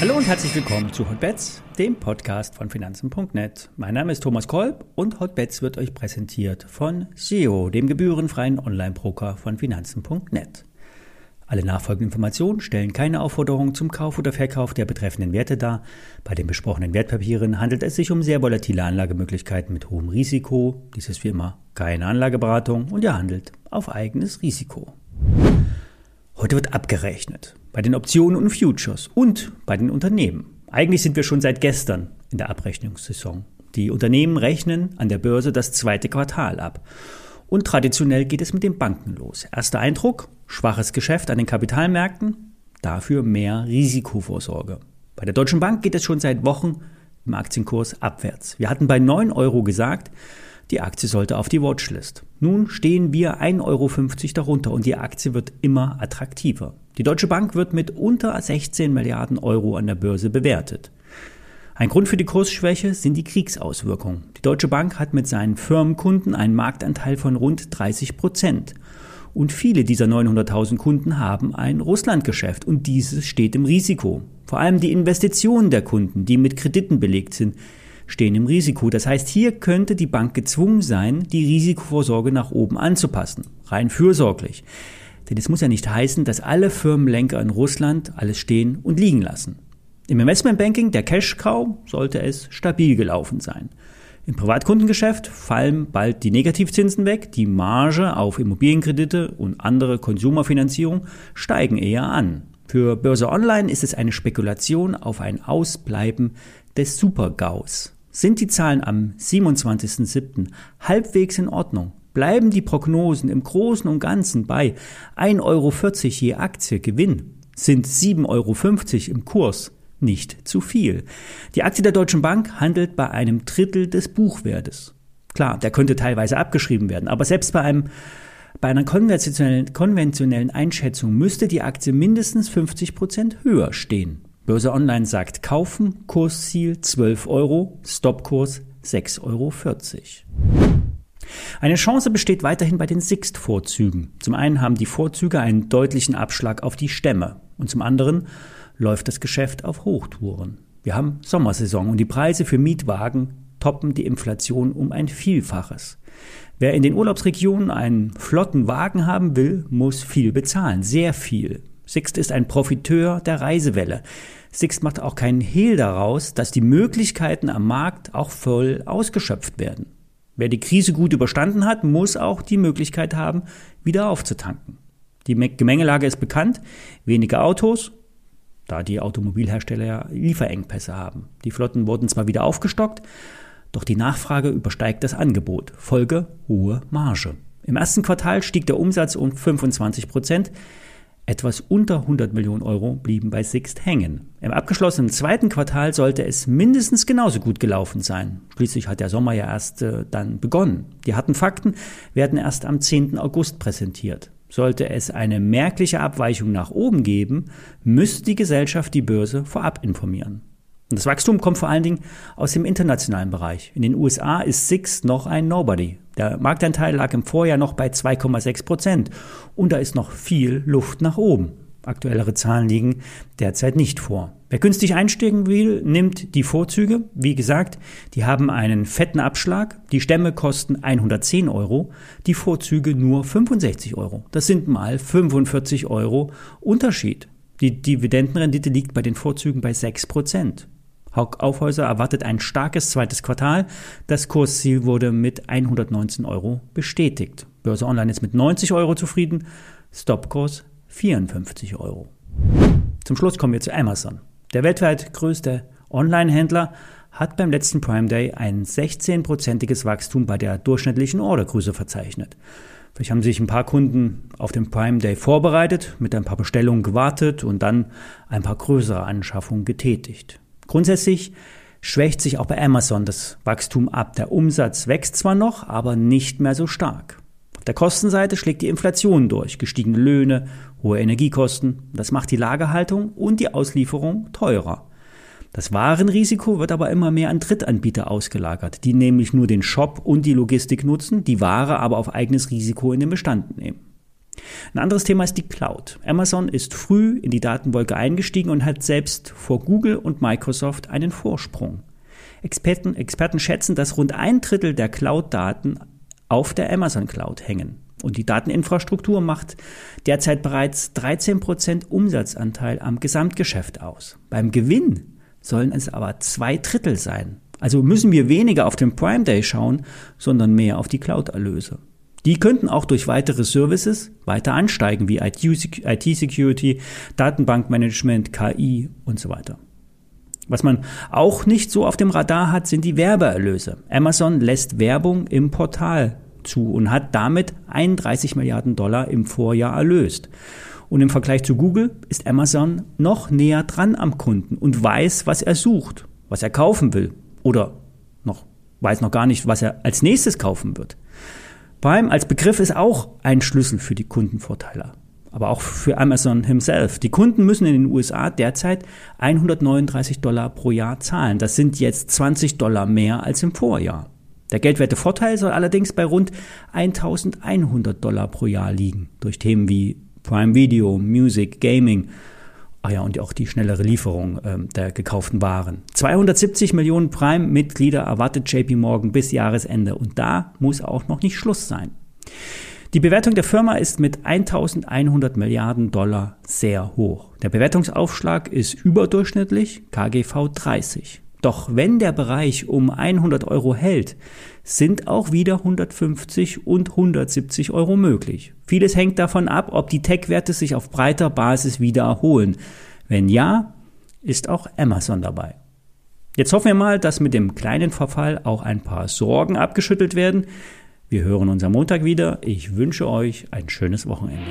Hallo und herzlich willkommen zu Hotbets, dem Podcast von Finanzen.net. Mein Name ist Thomas Kolb und Hotbets wird euch präsentiert von SEO, dem gebührenfreien Online-Broker von Finanzen.net. Alle nachfolgenden Informationen stellen keine Aufforderung zum Kauf oder Verkauf der betreffenden Werte dar. Bei den besprochenen Wertpapieren handelt es sich um sehr volatile Anlagemöglichkeiten mit hohem Risiko. Dies ist wie immer keine Anlageberatung und ihr handelt auf eigenes Risiko. Heute wird abgerechnet. Bei den Optionen und Futures und bei den Unternehmen. Eigentlich sind wir schon seit gestern in der Abrechnungssaison. Die Unternehmen rechnen an der Börse das zweite Quartal ab. Und traditionell geht es mit den Banken los. Erster Eindruck, schwaches Geschäft an den Kapitalmärkten, dafür mehr Risikovorsorge. Bei der Deutschen Bank geht es schon seit Wochen im Aktienkurs abwärts. Wir hatten bei 9 Euro gesagt, die Aktie sollte auf die Watchlist. Nun stehen wir 1,50 Euro darunter und die Aktie wird immer attraktiver. Die Deutsche Bank wird mit unter 16 Milliarden Euro an der Börse bewertet. Ein Grund für die Kursschwäche sind die Kriegsauswirkungen. Die Deutsche Bank hat mit seinen Firmenkunden einen Marktanteil von rund 30 Prozent. Und viele dieser 900.000 Kunden haben ein Russlandgeschäft und dieses steht im Risiko. Vor allem die Investitionen der Kunden, die mit Krediten belegt sind, stehen im Risiko. Das heißt, hier könnte die Bank gezwungen sein, die Risikovorsorge nach oben anzupassen. Rein fürsorglich. Denn es muss ja nicht heißen, dass alle Firmenlenker in Russland alles stehen und liegen lassen. Im Investmentbanking, der Cash-Cow, sollte es stabil gelaufen sein. Im Privatkundengeschäft fallen bald die Negativzinsen weg, die Marge auf Immobilienkredite und andere Konsumerfinanzierung steigen eher an. Für Börse Online ist es eine Spekulation auf ein Ausbleiben des Super-GAUs. Sind die Zahlen am 27.07. halbwegs in Ordnung, bleiben die Prognosen im Großen und Ganzen bei 1,40 Euro je Aktie Gewinn, sind 7,50 Euro im Kurs, nicht zu viel. Die Aktie der Deutschen Bank handelt bei einem Drittel des Buchwertes. Klar, der könnte teilweise abgeschrieben werden, aber selbst bei einem bei einer konventionellen, konventionellen Einschätzung müsste die Aktie mindestens 50 Prozent höher stehen. Börse Online sagt kaufen, Kursziel 12 Euro, Stopkurs 6,40 Euro. Eine Chance besteht weiterhin bei den Sixt-Vorzügen. Zum einen haben die Vorzüge einen deutlichen Abschlag auf die Stämme und zum anderen läuft das Geschäft auf Hochtouren. Wir haben Sommersaison und die Preise für Mietwagen toppen die Inflation um ein Vielfaches. Wer in den Urlaubsregionen einen flotten Wagen haben will, muss viel bezahlen, sehr viel. Sixt ist ein Profiteur der Reisewelle. Sixt macht auch keinen Hehl daraus, dass die Möglichkeiten am Markt auch voll ausgeschöpft werden. Wer die Krise gut überstanden hat, muss auch die Möglichkeit haben, wieder aufzutanken. Die Gemengelage ist bekannt. Wenige Autos, da die Automobilhersteller Lieferengpässe haben. Die Flotten wurden zwar wieder aufgestockt, doch die Nachfrage übersteigt das Angebot. Folge hohe Marge. Im ersten Quartal stieg der Umsatz um 25 Prozent. Etwas unter 100 Millionen Euro blieben bei Sixt hängen. Im abgeschlossenen zweiten Quartal sollte es mindestens genauso gut gelaufen sein. Schließlich hat der Sommer ja erst äh, dann begonnen. Die harten Fakten werden erst am 10. August präsentiert. Sollte es eine merkliche Abweichung nach oben geben, müsste die Gesellschaft die Börse vorab informieren. Und das Wachstum kommt vor allen Dingen aus dem internationalen Bereich. In den USA ist Six noch ein Nobody. Der Marktanteil lag im Vorjahr noch bei 2,6 Prozent. Und da ist noch viel Luft nach oben. Aktuellere Zahlen liegen derzeit nicht vor. Wer günstig einsteigen will, nimmt die Vorzüge. Wie gesagt, die haben einen fetten Abschlag. Die Stämme kosten 110 Euro, die Vorzüge nur 65 Euro. Das sind mal 45 Euro Unterschied. Die Dividendenrendite liegt bei den Vorzügen bei 6 Prozent. Haug Aufhäuser erwartet ein starkes zweites Quartal. Das Kursziel wurde mit 119 Euro bestätigt. Börse Online ist mit 90 Euro zufrieden. Stopkurs 54 Euro. Zum Schluss kommen wir zu Amazon. Der weltweit größte Online-Händler hat beim letzten Prime Day ein 16-prozentiges Wachstum bei der durchschnittlichen Ordergröße verzeichnet. Vielleicht haben sich ein paar Kunden auf den Prime Day vorbereitet, mit ein paar Bestellungen gewartet und dann ein paar größere Anschaffungen getätigt. Grundsätzlich schwächt sich auch bei Amazon das Wachstum ab. Der Umsatz wächst zwar noch, aber nicht mehr so stark. Der Kostenseite schlägt die Inflation durch, gestiegene Löhne, hohe Energiekosten. Das macht die Lagerhaltung und die Auslieferung teurer. Das Warenrisiko wird aber immer mehr an Drittanbieter ausgelagert, die nämlich nur den Shop und die Logistik nutzen, die Ware aber auf eigenes Risiko in den Bestand nehmen. Ein anderes Thema ist die Cloud. Amazon ist früh in die Datenwolke eingestiegen und hat selbst vor Google und Microsoft einen Vorsprung. Experten, Experten schätzen, dass rund ein Drittel der Cloud-Daten auf der Amazon Cloud hängen. Und die Dateninfrastruktur macht derzeit bereits 13 Prozent Umsatzanteil am Gesamtgeschäft aus. Beim Gewinn sollen es aber zwei Drittel sein. Also müssen wir weniger auf den Prime Day schauen, sondern mehr auf die Cloud-Erlöse. Die könnten auch durch weitere Services weiter ansteigen, wie IT-Security, Datenbankmanagement, KI und so weiter. Was man auch nicht so auf dem Radar hat, sind die Werbeerlöse. Amazon lässt Werbung im Portal zu und hat damit 31 Milliarden Dollar im Vorjahr erlöst. Und im Vergleich zu Google ist Amazon noch näher dran am Kunden und weiß, was er sucht, was er kaufen will oder noch weiß noch gar nicht, was er als nächstes kaufen wird. Prime als Begriff ist auch ein Schlüssel für die Kundenvorteile, aber auch für Amazon himself. Die Kunden müssen in den USA derzeit 139 Dollar pro Jahr zahlen. Das sind jetzt 20 Dollar mehr als im Vorjahr. Der geldwerte Vorteil soll allerdings bei rund 1100 Dollar pro Jahr liegen, durch Themen wie Prime Video, Music, Gaming Ah ja, und auch die schnellere Lieferung äh, der gekauften Waren. 270 Millionen Prime-Mitglieder erwartet JP Morgan bis Jahresende und da muss auch noch nicht Schluss sein. Die Bewertung der Firma ist mit 1100 Milliarden Dollar sehr hoch. Der Bewertungsaufschlag ist überdurchschnittlich, KGV 30. Doch wenn der Bereich um 100 Euro hält, sind auch wieder 150 und 170 Euro möglich. Vieles hängt davon ab, ob die Tech-Werte sich auf breiter Basis wieder erholen. Wenn ja, ist auch Amazon dabei. Jetzt hoffen wir mal, dass mit dem kleinen Verfall auch ein paar Sorgen abgeschüttelt werden. Wir hören uns am Montag wieder. Ich wünsche euch ein schönes Wochenende.